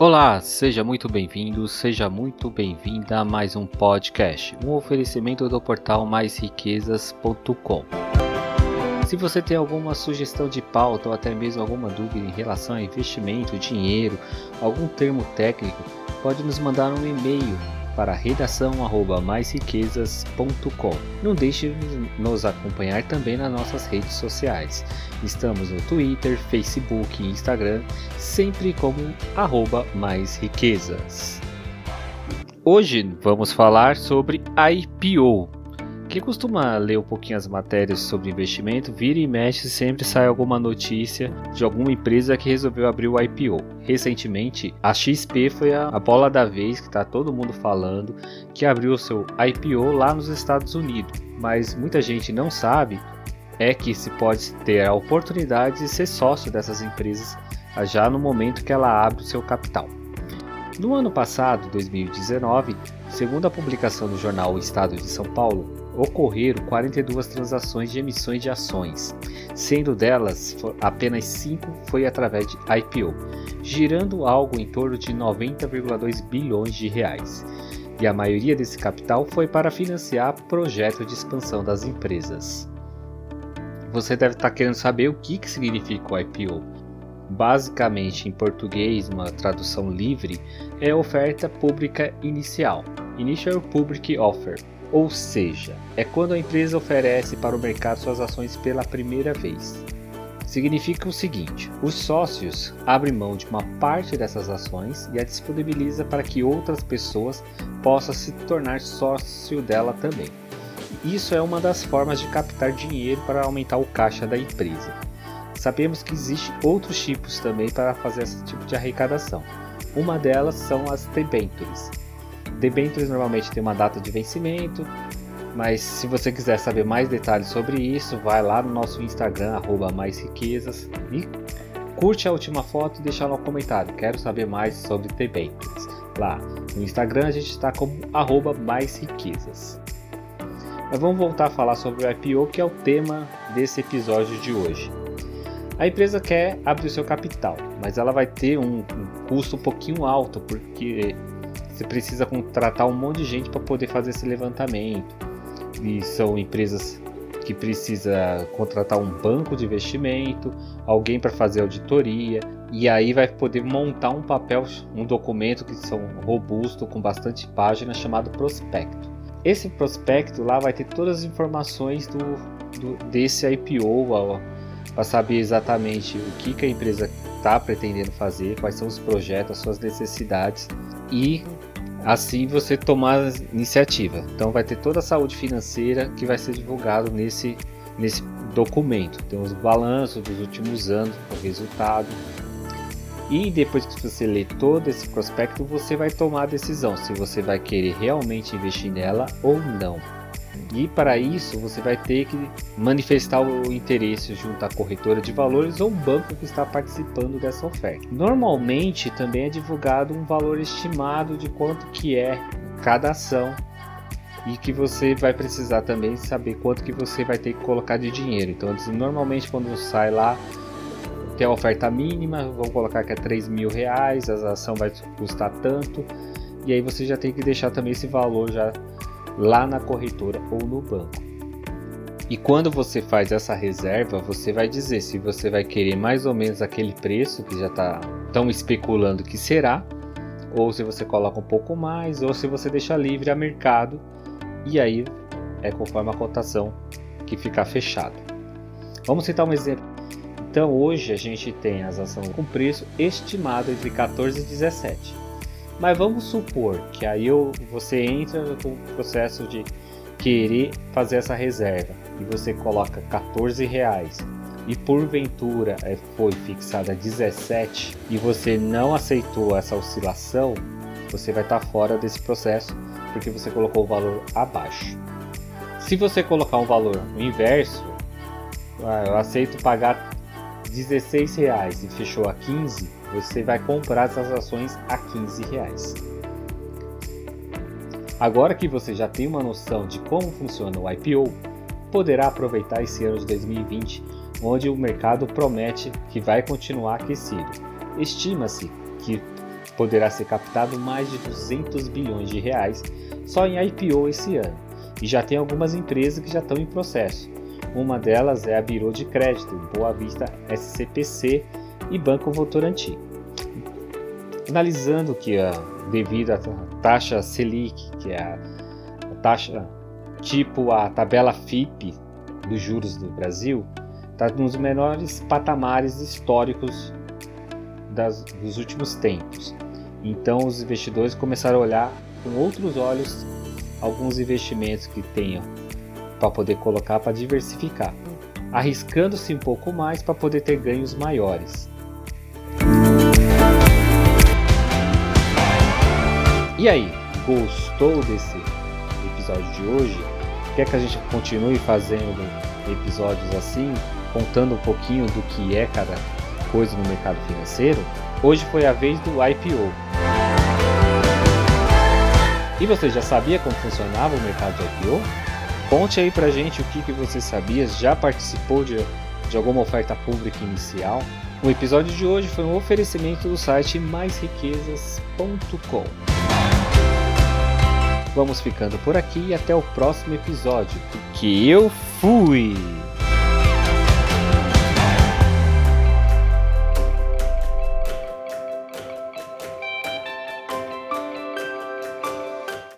Olá, seja muito bem-vindo, seja muito bem-vinda a mais um podcast, um oferecimento do portal maisriquezas.com. Se você tem alguma sugestão de pauta ou até mesmo alguma dúvida em relação a investimento, dinheiro, algum termo técnico, pode nos mandar um e-mail para redação@maisriquezas.com. Não deixe de nos acompanhar também nas nossas redes sociais. Estamos no Twitter, Facebook e Instagram, sempre como arroba mais riquezas. Hoje vamos falar sobre IPO, quem costuma ler um pouquinho as matérias sobre investimento, vira e mexe sempre sai alguma notícia de alguma empresa que resolveu abrir o IPO. Recentemente, a XP foi a, a bola da vez que está todo mundo falando que abriu seu IPO lá nos Estados Unidos. Mas muita gente não sabe é que se pode ter a oportunidade de ser sócio dessas empresas já no momento que ela abre o seu capital. No ano passado, 2019, segundo a publicação do jornal O Estado de São Paulo, ocorreram 42 transações de emissões de ações, sendo delas apenas 5 foi através de IPO, girando algo em torno de 90,2 bilhões de reais. E a maioria desse capital foi para financiar projetos de expansão das empresas. Você deve estar querendo saber o que, que significa o IPO. Basicamente, em português, uma tradução livre, é oferta pública inicial, Initial Public Offer, ou seja, é quando a empresa oferece para o mercado suas ações pela primeira vez. Significa o seguinte: os sócios abrem mão de uma parte dessas ações e a disponibiliza para que outras pessoas possam se tornar sócio dela também. Isso é uma das formas de captar dinheiro para aumentar o caixa da empresa. Sabemos que existem outros tipos também para fazer esse tipo de arrecadação. Uma delas são as debentures, Debêntures normalmente tem uma data de vencimento, mas se você quiser saber mais detalhes sobre isso, vai lá no nosso Instagram, arroba mais riquezas, e curte a última foto e deixa no comentário. Quero saber mais sobre debêntures. Lá no Instagram a gente está como arroba mais riquezas. Mas vamos voltar a falar sobre o IPO, que é o tema desse episódio de hoje. A empresa quer abrir o seu capital, mas ela vai ter um, um custo um pouquinho alto, porque você precisa contratar um monte de gente para poder fazer esse levantamento. E são empresas que precisa contratar um banco de investimento, alguém para fazer auditoria, e aí vai poder montar um papel, um documento que são robusto com bastante páginas chamado prospecto. Esse prospecto lá vai ter todas as informações do, do desse IPO para saber exatamente o que, que a empresa está pretendendo fazer, quais são os projetos, as suas necessidades e assim você tomar iniciativa. Então vai ter toda a saúde financeira que vai ser divulgado nesse, nesse documento. Tem os balanços dos últimos anos, o resultado. E depois que você ler todo esse prospecto, você vai tomar a decisão se você vai querer realmente investir nela ou não. E para isso você vai ter que manifestar o interesse junto à corretora de valores ou banco que está participando dessa oferta. Normalmente também é divulgado um valor estimado de quanto que é cada ação e que você vai precisar também saber quanto que você vai ter que colocar de dinheiro. Então normalmente quando sai lá tem a oferta mínima, vamos colocar que é 3 mil reais, a ação vai custar tanto e aí você já tem que deixar também esse valor já lá na corretora ou no banco. E quando você faz essa reserva, você vai dizer se você vai querer mais ou menos aquele preço que já está tão especulando que será, ou se você coloca um pouco mais, ou se você deixa livre a mercado e aí é conforme a cotação que ficar fechado. Vamos citar um exemplo. Então hoje a gente tem as ações com preço estimado entre 14 e 17. Mas vamos supor que aí eu, você entra no processo de querer fazer essa reserva e você coloca 14 reais e porventura é, foi fixada 17 e você não aceitou essa oscilação, você vai estar fora desse processo porque você colocou o valor abaixo. Se você colocar um valor inverso, ah, eu aceito pagar 16 reais e fechou a 15, você vai comprar essas ações a 15 reais. Agora que você já tem uma noção de como funciona o IPO, poderá aproveitar esse ano de 2020, onde o mercado promete que vai continuar aquecido. Estima-se que poderá ser captado mais de 200 bilhões de reais só em IPO esse ano. E já tem algumas empresas que já estão em processo. Uma delas é a Biro de Crédito, Boa Vista SCPC e Banco Votorantim. Analisando que devido à taxa Selic, que é a taxa tipo a tabela FIP dos juros do Brasil, está nos menores patamares históricos das, dos últimos tempos. Então os investidores começaram a olhar com outros olhos alguns investimentos que tenham para poder colocar para diversificar, arriscando-se um pouco mais para poder ter ganhos maiores. E aí, gostou desse episódio de hoje? Quer que a gente continue fazendo episódios assim, contando um pouquinho do que é cada coisa no mercado financeiro? Hoje foi a vez do IPO. E você já sabia como funcionava o mercado de IPO? Conte aí pra gente o que, que você sabia, já participou de, de alguma oferta pública inicial? O episódio de hoje foi um oferecimento do site maisriquezas.com. Vamos ficando por aqui e até o próximo episódio, porque eu fui!